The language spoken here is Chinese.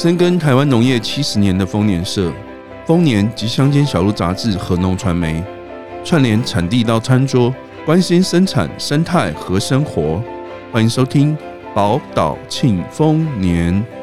深耕台湾农业七十年的丰年社丰年及乡间小路杂志和农传媒串联产地到餐桌关心生产生态和生活。欢迎收听宝岛庆丰年。